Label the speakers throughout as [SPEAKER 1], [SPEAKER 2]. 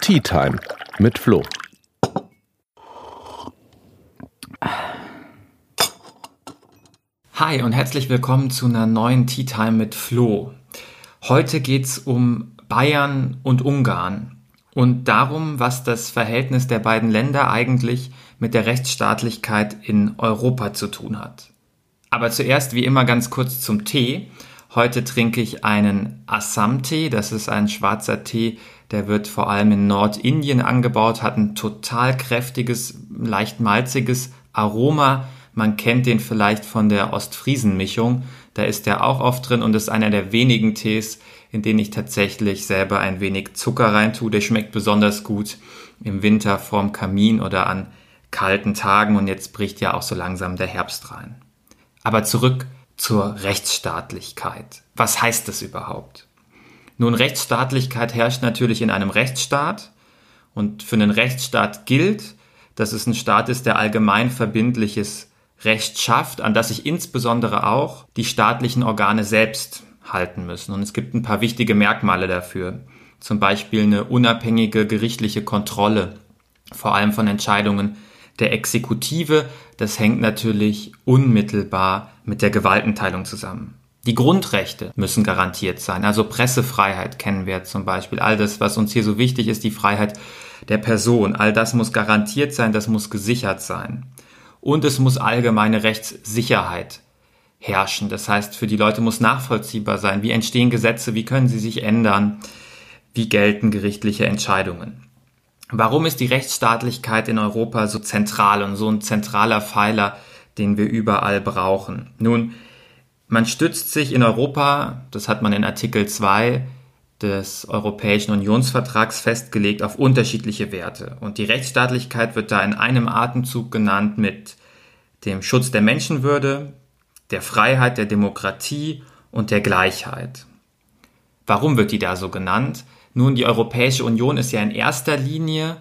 [SPEAKER 1] Tea Time mit Flo.
[SPEAKER 2] Hi und herzlich willkommen zu einer neuen Tea Time mit Flo. Heute geht's um Bayern und Ungarn und darum, was das Verhältnis der beiden Länder eigentlich mit der Rechtsstaatlichkeit in Europa zu tun hat. Aber zuerst wie immer ganz kurz zum Tee. Heute trinke ich einen Assam-Tee. Das ist ein schwarzer Tee, der wird vor allem in Nordindien angebaut, hat ein total kräftiges, leicht malziges Aroma. Man kennt den vielleicht von der Ostfriesen-Mischung. Da ist der auch oft drin und ist einer der wenigen Tees, in denen ich tatsächlich selber ein wenig Zucker reintue. Der schmeckt besonders gut im Winter vorm Kamin oder an kalten Tagen und jetzt bricht ja auch so langsam der Herbst rein. Aber zurück zur Rechtsstaatlichkeit. Was heißt das überhaupt? Nun, Rechtsstaatlichkeit herrscht natürlich in einem Rechtsstaat und für einen Rechtsstaat gilt, dass es ein Staat ist, der allgemein verbindliches Recht schafft, an das sich insbesondere auch die staatlichen Organe selbst halten müssen. Und es gibt ein paar wichtige Merkmale dafür. Zum Beispiel eine unabhängige gerichtliche Kontrolle, vor allem von Entscheidungen der Exekutive. Das hängt natürlich unmittelbar mit der Gewaltenteilung zusammen. Die Grundrechte müssen garantiert sein. Also Pressefreiheit kennen wir zum Beispiel. All das, was uns hier so wichtig ist, die Freiheit der Person. All das muss garantiert sein, das muss gesichert sein. Und es muss allgemeine Rechtssicherheit herrschen. Das heißt, für die Leute muss nachvollziehbar sein. Wie entstehen Gesetze? Wie können sie sich ändern? Wie gelten gerichtliche Entscheidungen? Warum ist die Rechtsstaatlichkeit in Europa so zentral und so ein zentraler Pfeiler, den wir überall brauchen? Nun, man stützt sich in Europa, das hat man in Artikel 2 des Europäischen Unionsvertrags festgelegt, auf unterschiedliche Werte. Und die Rechtsstaatlichkeit wird da in einem Atemzug genannt mit dem Schutz der Menschenwürde, der Freiheit, der Demokratie und der Gleichheit. Warum wird die da so genannt? Nun, die Europäische Union ist ja in erster Linie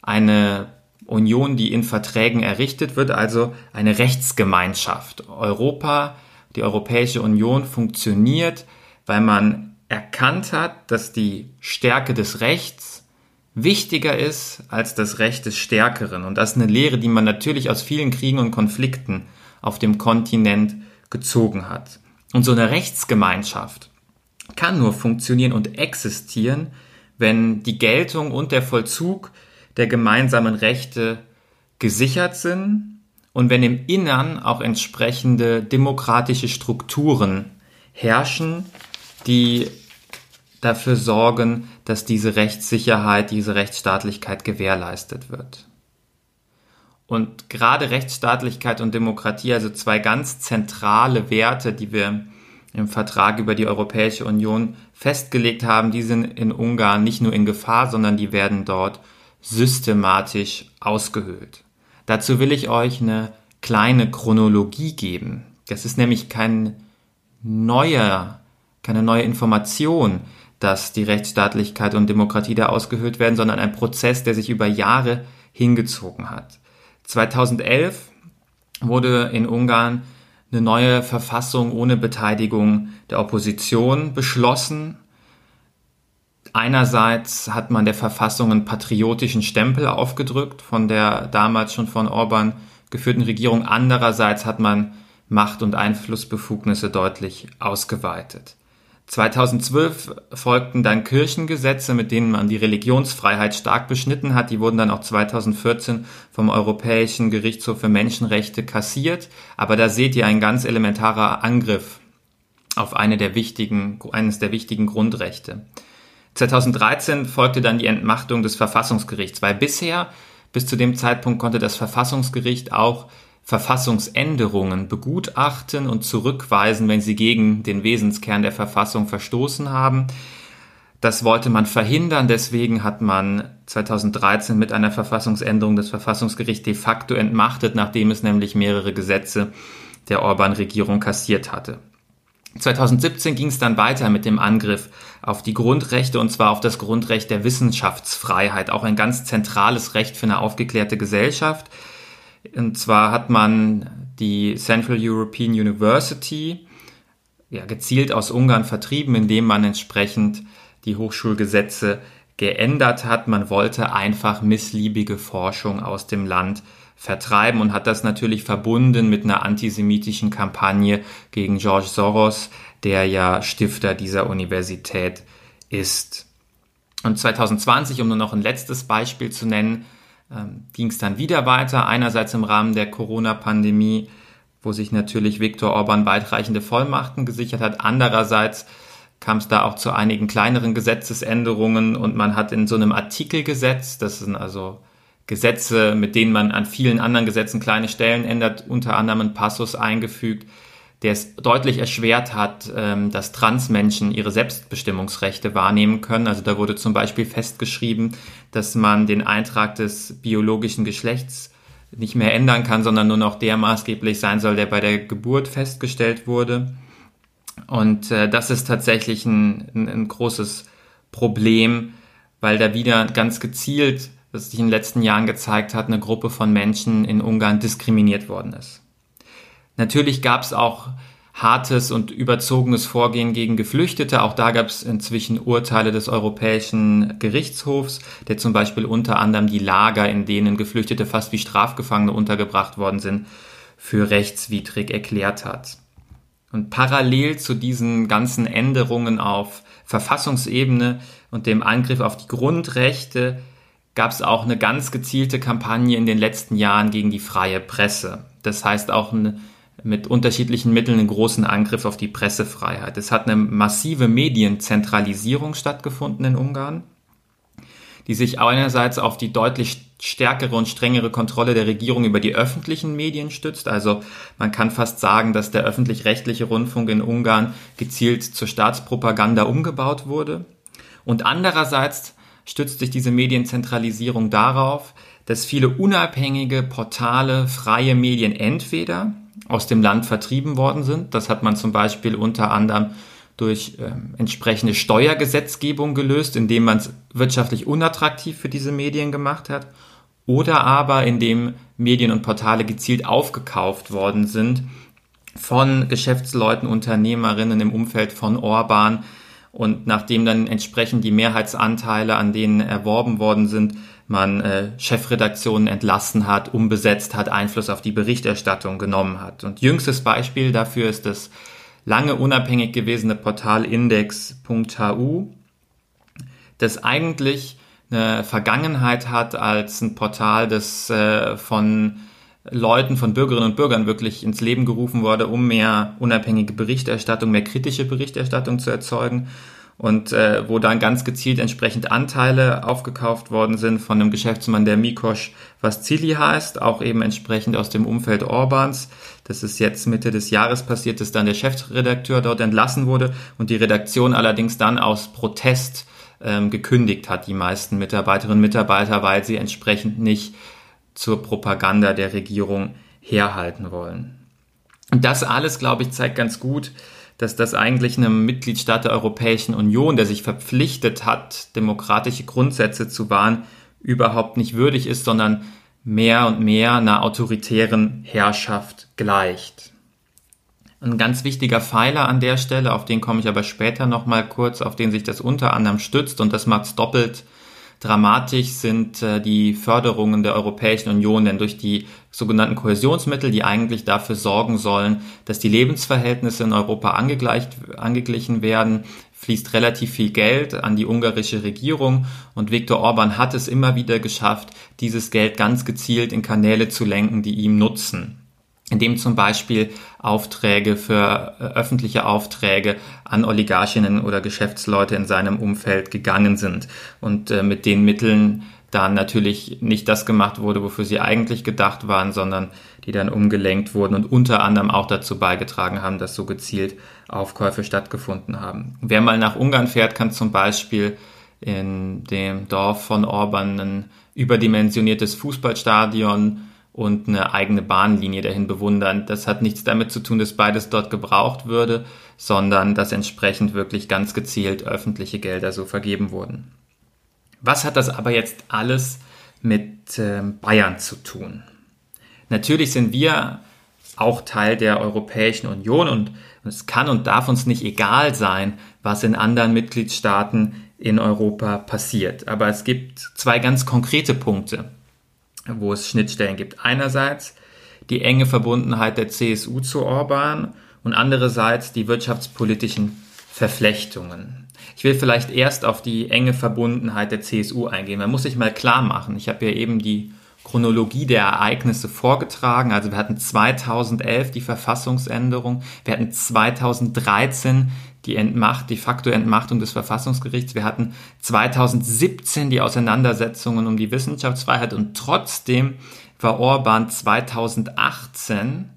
[SPEAKER 2] eine Union, die in Verträgen errichtet wird, also eine Rechtsgemeinschaft. Europa, die Europäische Union funktioniert, weil man erkannt hat, dass die Stärke des Rechts wichtiger ist als das Recht des Stärkeren. Und das ist eine Lehre, die man natürlich aus vielen Kriegen und Konflikten auf dem Kontinent gezogen hat. Und so eine Rechtsgemeinschaft kann nur funktionieren und existieren, wenn die Geltung und der Vollzug der gemeinsamen Rechte gesichert sind und wenn im Innern auch entsprechende demokratische Strukturen herrschen, die dafür sorgen, dass diese Rechtssicherheit, diese Rechtsstaatlichkeit gewährleistet wird. Und gerade Rechtsstaatlichkeit und Demokratie, also zwei ganz zentrale Werte, die wir im Vertrag über die Europäische Union festgelegt haben, die sind in Ungarn nicht nur in Gefahr, sondern die werden dort systematisch ausgehöhlt. Dazu will ich euch eine kleine Chronologie geben. Das ist nämlich kein neuer, keine neue Information, dass die Rechtsstaatlichkeit und Demokratie da ausgehöhlt werden, sondern ein Prozess, der sich über Jahre hingezogen hat. 2011 wurde in Ungarn eine neue Verfassung ohne Beteiligung der Opposition beschlossen. Einerseits hat man der Verfassung einen patriotischen Stempel aufgedrückt von der damals schon von Orban geführten Regierung. Andererseits hat man Macht- und Einflussbefugnisse deutlich ausgeweitet. 2012 folgten dann Kirchengesetze, mit denen man die Religionsfreiheit stark beschnitten hat. Die wurden dann auch 2014 vom Europäischen Gerichtshof für Menschenrechte kassiert. Aber da seht ihr ein ganz elementarer Angriff auf eine der wichtigen, eines der wichtigen Grundrechte. 2013 folgte dann die Entmachtung des Verfassungsgerichts, weil bisher, bis zu dem Zeitpunkt, konnte das Verfassungsgericht auch Verfassungsänderungen begutachten und zurückweisen, wenn sie gegen den Wesenskern der Verfassung verstoßen haben. Das wollte man verhindern, deswegen hat man 2013 mit einer Verfassungsänderung das Verfassungsgericht de facto entmachtet, nachdem es nämlich mehrere Gesetze der Orban-Regierung kassiert hatte. 2017 ging es dann weiter mit dem Angriff auf die Grundrechte und zwar auf das Grundrecht der Wissenschaftsfreiheit, auch ein ganz zentrales Recht für eine aufgeklärte Gesellschaft. Und zwar hat man die Central European University ja, gezielt aus Ungarn vertrieben, indem man entsprechend die Hochschulgesetze geändert hat. Man wollte einfach missliebige Forschung aus dem Land vertreiben und hat das natürlich verbunden mit einer antisemitischen Kampagne gegen George Soros, der ja Stifter dieser Universität ist. Und 2020, um nur noch ein letztes Beispiel zu nennen, ähm, ging es dann wieder weiter. Einerseits im Rahmen der Corona-Pandemie, wo sich natürlich Viktor Orban weitreichende Vollmachten gesichert hat. Andererseits kam es da auch zu einigen kleineren Gesetzesänderungen und man hat in so einem Artikelgesetz, das sind also Gesetze, mit denen man an vielen anderen Gesetzen kleine Stellen ändert, unter anderem einen Passus eingefügt, der es deutlich erschwert hat, ähm, dass Transmenschen ihre Selbstbestimmungsrechte wahrnehmen können. Also da wurde zum Beispiel festgeschrieben, dass man den Eintrag des biologischen Geschlechts nicht mehr ändern kann, sondern nur noch der maßgeblich sein soll, der bei der Geburt festgestellt wurde. Und äh, das ist tatsächlich ein, ein, ein großes Problem, weil da wieder ganz gezielt, was sich in den letzten Jahren gezeigt hat, eine Gruppe von Menschen in Ungarn diskriminiert worden ist. Natürlich gab es auch hartes und überzogenes Vorgehen gegen Geflüchtete. Auch da gab es inzwischen Urteile des Europäischen Gerichtshofs, der zum Beispiel unter anderem die Lager, in denen Geflüchtete fast wie Strafgefangene untergebracht worden sind, für rechtswidrig erklärt hat. Und parallel zu diesen ganzen Änderungen auf Verfassungsebene und dem Angriff auf die Grundrechte gab es auch eine ganz gezielte Kampagne in den letzten Jahren gegen die freie Presse. Das heißt auch eine mit unterschiedlichen Mitteln einen großen Angriff auf die Pressefreiheit. Es hat eine massive Medienzentralisierung stattgefunden in Ungarn, die sich einerseits auf die deutlich stärkere und strengere Kontrolle der Regierung über die öffentlichen Medien stützt. Also man kann fast sagen, dass der öffentlich-rechtliche Rundfunk in Ungarn gezielt zur Staatspropaganda umgebaut wurde. Und andererseits stützt sich diese Medienzentralisierung darauf, dass viele unabhängige Portale, freie Medien entweder aus dem Land vertrieben worden sind. Das hat man zum Beispiel unter anderem durch ähm, entsprechende Steuergesetzgebung gelöst, indem man es wirtschaftlich unattraktiv für diese Medien gemacht hat. Oder aber indem Medien und Portale gezielt aufgekauft worden sind von Geschäftsleuten, Unternehmerinnen im Umfeld von Orban. Und nachdem dann entsprechend die Mehrheitsanteile an denen erworben worden sind, man äh, Chefredaktionen entlassen hat, umbesetzt hat, Einfluss auf die Berichterstattung genommen hat. Und jüngstes Beispiel dafür ist das lange unabhängig gewesene Portal index.hu, das eigentlich eine Vergangenheit hat als ein Portal, das äh, von Leuten, von Bürgerinnen und Bürgern wirklich ins Leben gerufen wurde, um mehr unabhängige Berichterstattung, mehr kritische Berichterstattung zu erzeugen und äh, wo dann ganz gezielt entsprechend Anteile aufgekauft worden sind von einem Geschäftsmann, der Mikos Vassili heißt, auch eben entsprechend aus dem Umfeld Orbans. Das ist jetzt Mitte des Jahres passiert, dass dann der Chefredakteur dort entlassen wurde und die Redaktion allerdings dann aus Protest ähm, gekündigt hat, die meisten Mitarbeiterinnen und Mitarbeiter, weil sie entsprechend nicht zur Propaganda der Regierung herhalten wollen. Und das alles, glaube ich, zeigt ganz gut, dass das eigentlich einem Mitgliedstaat der Europäischen Union, der sich verpflichtet hat, demokratische Grundsätze zu wahren, überhaupt nicht würdig ist, sondern mehr und mehr einer autoritären Herrschaft gleicht. Ein ganz wichtiger Pfeiler an der Stelle, auf den komme ich aber später nochmal kurz, auf den sich das unter anderem stützt und das macht es doppelt Dramatisch sind äh, die Förderungen der Europäischen Union, denn durch die sogenannten Kohäsionsmittel, die eigentlich dafür sorgen sollen, dass die Lebensverhältnisse in Europa angeglichen werden, fließt relativ viel Geld an die ungarische Regierung. Und Viktor Orban hat es immer wieder geschafft, dieses Geld ganz gezielt in Kanäle zu lenken, die ihm nutzen in dem zum Beispiel Aufträge für äh, öffentliche Aufträge an Oligarchinnen oder Geschäftsleute in seinem Umfeld gegangen sind und äh, mit den Mitteln dann natürlich nicht das gemacht wurde, wofür sie eigentlich gedacht waren, sondern die dann umgelenkt wurden und unter anderem auch dazu beigetragen haben, dass so gezielt Aufkäufe stattgefunden haben. Wer mal nach Ungarn fährt, kann zum Beispiel in dem Dorf von Orban ein überdimensioniertes Fußballstadion und eine eigene Bahnlinie dahin bewundern. Das hat nichts damit zu tun, dass beides dort gebraucht würde, sondern dass entsprechend wirklich ganz gezielt öffentliche Gelder so vergeben wurden. Was hat das aber jetzt alles mit äh, Bayern zu tun? Natürlich sind wir auch Teil der Europäischen Union und es kann und darf uns nicht egal sein, was in anderen Mitgliedstaaten in Europa passiert. Aber es gibt zwei ganz konkrete Punkte, wo es Schnittstellen gibt. Einerseits die enge Verbundenheit der CSU zu Orban und andererseits die wirtschaftspolitischen Verflechtungen. Ich will vielleicht erst auf die enge Verbundenheit der CSU eingehen. Man muss sich mal klar machen. Ich habe ja eben die Chronologie der Ereignisse vorgetragen. Also wir hatten 2011 die Verfassungsänderung, wir hatten 2013 die Entmacht, de facto Entmachtung des Verfassungsgerichts, wir hatten 2017 die Auseinandersetzungen um die Wissenschaftsfreiheit und trotzdem war Orban 2018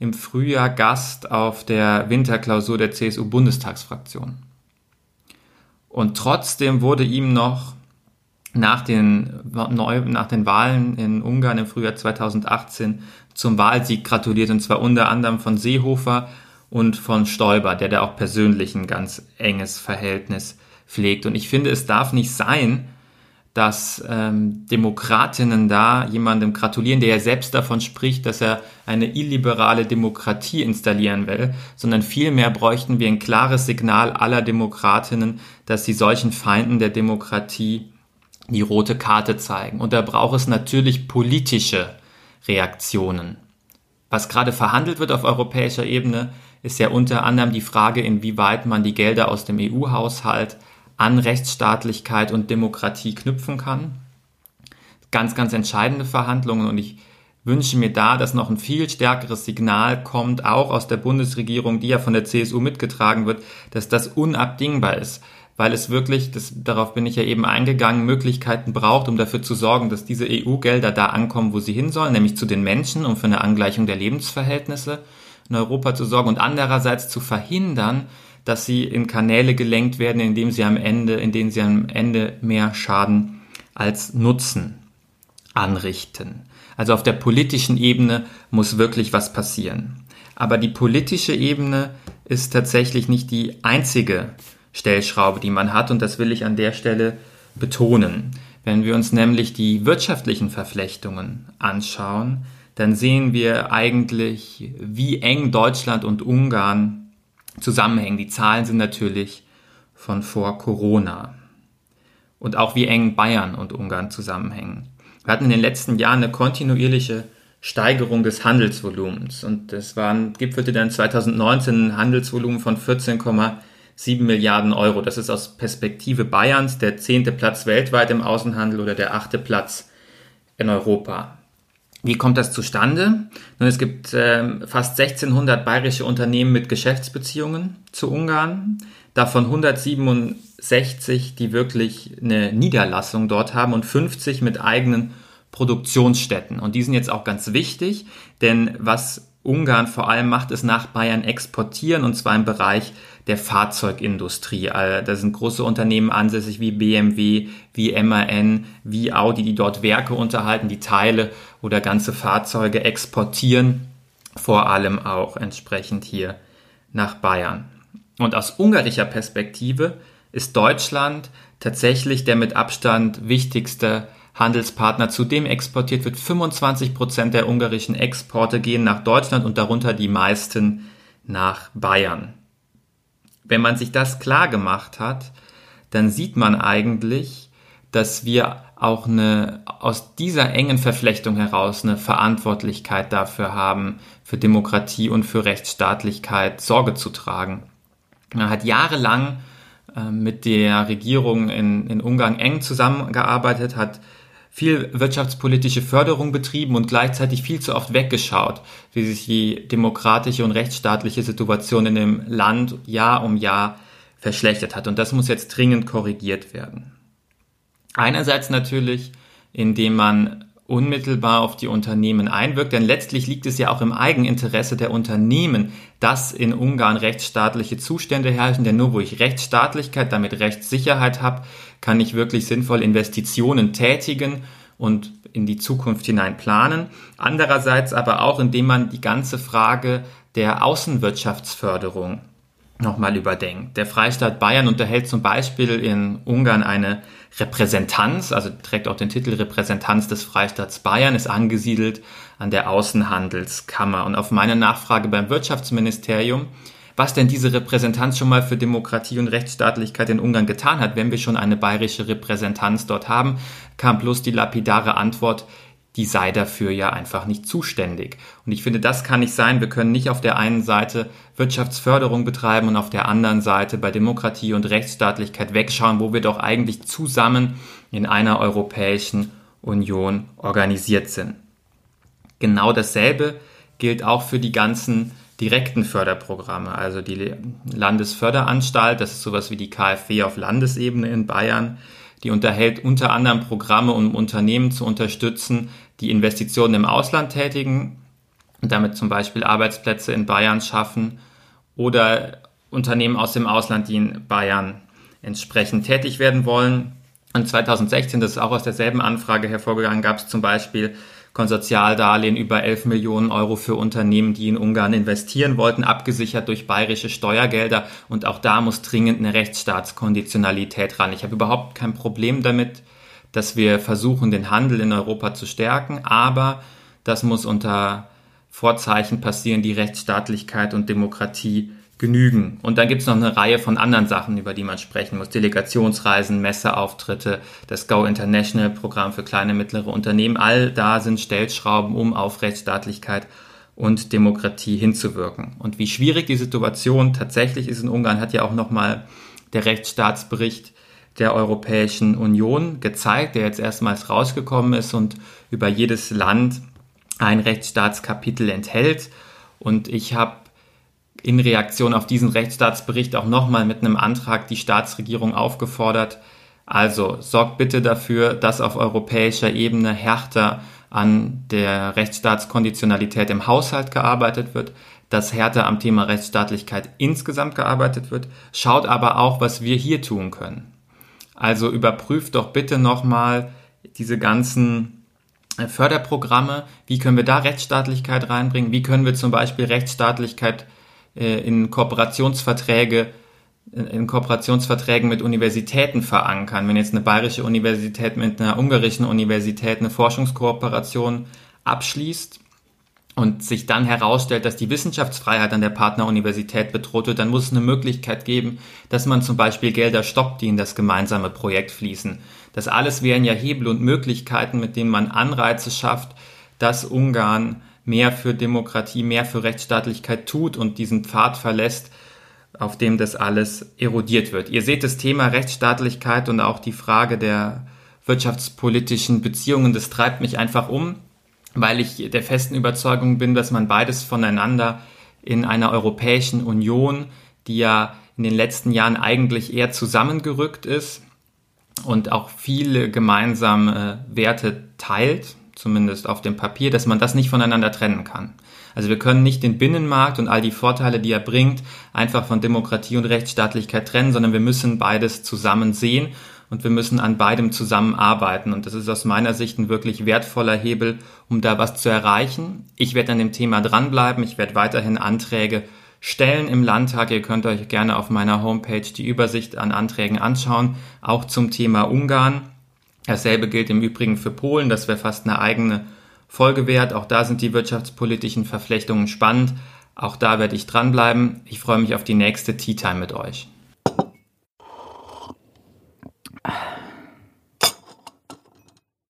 [SPEAKER 2] im Frühjahr Gast auf der Winterklausur der CSU-Bundestagsfraktion. Und trotzdem wurde ihm noch nach den, nach den Wahlen in Ungarn im Frühjahr 2018 zum Wahlsieg gratuliert, und zwar unter anderem von Seehofer und von Stoiber, der da auch persönlich ein ganz enges Verhältnis pflegt. Und ich finde, es darf nicht sein, dass ähm, Demokratinnen da jemandem gratulieren, der ja selbst davon spricht, dass er eine illiberale Demokratie installieren will, sondern vielmehr bräuchten wir ein klares Signal aller Demokratinnen, dass sie solchen Feinden der Demokratie die rote Karte zeigen. Und da braucht es natürlich politische Reaktionen. Was gerade verhandelt wird auf europäischer Ebene, ist ja unter anderem die Frage, inwieweit man die Gelder aus dem EU-Haushalt an Rechtsstaatlichkeit und Demokratie knüpfen kann. Ganz, ganz entscheidende Verhandlungen. Und ich wünsche mir da, dass noch ein viel stärkeres Signal kommt, auch aus der Bundesregierung, die ja von der CSU mitgetragen wird, dass das unabdingbar ist, weil es wirklich, das, darauf bin ich ja eben eingegangen, Möglichkeiten braucht, um dafür zu sorgen, dass diese EU-Gelder da ankommen, wo sie hin sollen, nämlich zu den Menschen, um für eine Angleichung der Lebensverhältnisse in Europa zu sorgen und andererseits zu verhindern, dass sie in Kanäle gelenkt werden, indem sie am Ende, in denen sie am Ende mehr Schaden als Nutzen anrichten. Also auf der politischen Ebene muss wirklich was passieren. Aber die politische Ebene ist tatsächlich nicht die einzige Stellschraube, die man hat und das will ich an der Stelle betonen. Wenn wir uns nämlich die wirtschaftlichen Verflechtungen anschauen, dann sehen wir eigentlich, wie eng Deutschland und Ungarn zusammenhängen. Die Zahlen sind natürlich von vor Corona. Und auch wie eng Bayern und Ungarn zusammenhängen. Wir hatten in den letzten Jahren eine kontinuierliche Steigerung des Handelsvolumens. Und das waren, gipfelte dann 2019 ein Handelsvolumen von 14,7 Milliarden Euro. Das ist aus Perspektive Bayerns der zehnte Platz weltweit im Außenhandel oder der achte Platz in Europa. Wie kommt das zustande? Nun, es gibt äh, fast 1600 bayerische Unternehmen mit Geschäftsbeziehungen zu Ungarn, davon 167, die wirklich eine Niederlassung dort haben und 50 mit eigenen Produktionsstätten. Und die sind jetzt auch ganz wichtig, denn was Ungarn vor allem macht, ist nach Bayern exportieren und zwar im Bereich der Fahrzeugindustrie. Also da sind große Unternehmen ansässig wie BMW, wie MAN, wie Audi, die dort Werke unterhalten, die Teile oder ganze Fahrzeuge exportieren, vor allem auch entsprechend hier nach Bayern. Und aus ungarischer Perspektive ist Deutschland tatsächlich der mit Abstand wichtigste Handelspartner. Zudem exportiert wird 25 Prozent der ungarischen Exporte gehen nach Deutschland und darunter die meisten nach Bayern. Wenn man sich das klar gemacht hat, dann sieht man eigentlich, dass wir auch eine, aus dieser engen Verflechtung heraus eine Verantwortlichkeit dafür haben, für Demokratie und für Rechtsstaatlichkeit Sorge zu tragen. Man hat jahrelang äh, mit der Regierung in, in Ungarn eng zusammengearbeitet, hat viel wirtschaftspolitische Förderung betrieben und gleichzeitig viel zu oft weggeschaut, wie sich die demokratische und rechtsstaatliche Situation in dem Land Jahr um Jahr verschlechtert hat. Und das muss jetzt dringend korrigiert werden. Einerseits natürlich, indem man unmittelbar auf die Unternehmen einwirkt, denn letztlich liegt es ja auch im Eigeninteresse der Unternehmen, dass in Ungarn rechtsstaatliche Zustände herrschen, denn nur wo ich Rechtsstaatlichkeit, damit Rechtssicherheit habe, kann ich wirklich sinnvoll Investitionen tätigen und in die Zukunft hinein planen. Andererseits aber auch, indem man die ganze Frage der Außenwirtschaftsförderung nochmal überdenkt. Der Freistaat Bayern unterhält zum Beispiel in Ungarn eine Repräsentanz, also trägt auch den Titel Repräsentanz des Freistaats Bayern, ist angesiedelt an der Außenhandelskammer. Und auf meine Nachfrage beim Wirtschaftsministerium was denn diese Repräsentanz schon mal für Demokratie und Rechtsstaatlichkeit in Ungarn getan hat, wenn wir schon eine bayerische Repräsentanz dort haben, kam bloß die lapidare Antwort, die sei dafür ja einfach nicht zuständig. Und ich finde, das kann nicht sein. Wir können nicht auf der einen Seite Wirtschaftsförderung betreiben und auf der anderen Seite bei Demokratie und Rechtsstaatlichkeit wegschauen, wo wir doch eigentlich zusammen in einer Europäischen Union organisiert sind. Genau dasselbe gilt auch für die ganzen direkten Förderprogramme, also die Landesförderanstalt, das ist sowas wie die KfW auf Landesebene in Bayern, die unterhält unter anderem Programme, um Unternehmen zu unterstützen, die Investitionen im Ausland tätigen und damit zum Beispiel Arbeitsplätze in Bayern schaffen oder Unternehmen aus dem Ausland, die in Bayern entsprechend tätig werden wollen. Und 2016, das ist auch aus derselben Anfrage hervorgegangen, gab es zum Beispiel Konsortialdarlehen über 11 Millionen Euro für Unternehmen, die in Ungarn investieren wollten, abgesichert durch bayerische Steuergelder. Und auch da muss dringend eine Rechtsstaatskonditionalität ran. Ich habe überhaupt kein Problem damit, dass wir versuchen, den Handel in Europa zu stärken, aber das muss unter Vorzeichen passieren, die Rechtsstaatlichkeit und Demokratie genügen. Und dann gibt es noch eine Reihe von anderen Sachen, über die man sprechen muss. Delegationsreisen, Messeauftritte, das Go International Programm für kleine und mittlere Unternehmen. All da sind Stellschrauben, um auf Rechtsstaatlichkeit und Demokratie hinzuwirken. Und wie schwierig die Situation tatsächlich ist in Ungarn, hat ja auch nochmal der Rechtsstaatsbericht der Europäischen Union gezeigt, der jetzt erstmals rausgekommen ist und über jedes Land ein Rechtsstaatskapitel enthält. Und ich habe in Reaktion auf diesen Rechtsstaatsbericht auch nochmal mit einem Antrag die Staatsregierung aufgefordert, also sorgt bitte dafür, dass auf europäischer Ebene härter an der Rechtsstaatskonditionalität im Haushalt gearbeitet wird, dass härter am Thema Rechtsstaatlichkeit insgesamt gearbeitet wird. Schaut aber auch, was wir hier tun können. Also überprüft doch bitte nochmal diese ganzen äh, Förderprogramme. Wie können wir da Rechtsstaatlichkeit reinbringen? Wie können wir zum Beispiel Rechtsstaatlichkeit in Kooperationsverträge in Kooperationsverträgen mit Universitäten verankern. Wenn jetzt eine bayerische Universität mit einer ungarischen Universität eine Forschungskooperation abschließt und sich dann herausstellt, dass die Wissenschaftsfreiheit an der Partneruniversität bedroht wird, dann muss es eine Möglichkeit geben, dass man zum Beispiel Gelder stoppt, die in das gemeinsame Projekt fließen. Das alles wären ja Hebel und Möglichkeiten, mit denen man Anreize schafft, dass Ungarn mehr für Demokratie, mehr für Rechtsstaatlichkeit tut und diesen Pfad verlässt, auf dem das alles erodiert wird. Ihr seht das Thema Rechtsstaatlichkeit und auch die Frage der wirtschaftspolitischen Beziehungen, das treibt mich einfach um, weil ich der festen Überzeugung bin, dass man beides voneinander in einer Europäischen Union, die ja in den letzten Jahren eigentlich eher zusammengerückt ist und auch viele gemeinsame Werte teilt, zumindest auf dem Papier, dass man das nicht voneinander trennen kann. Also wir können nicht den Binnenmarkt und all die Vorteile, die er bringt, einfach von Demokratie und Rechtsstaatlichkeit trennen, sondern wir müssen beides zusammen sehen und wir müssen an beidem zusammenarbeiten. Und das ist aus meiner Sicht ein wirklich wertvoller Hebel, um da was zu erreichen. Ich werde an dem Thema dranbleiben. Ich werde weiterhin Anträge stellen im Landtag. Ihr könnt euch gerne auf meiner Homepage die Übersicht an Anträgen anschauen, auch zum Thema Ungarn. Dasselbe gilt im Übrigen für Polen, das wäre fast eine eigene Folge wert. Auch da sind die wirtschaftspolitischen Verflechtungen spannend. Auch da werde ich dranbleiben. Ich freue mich auf die nächste Tea Time mit euch.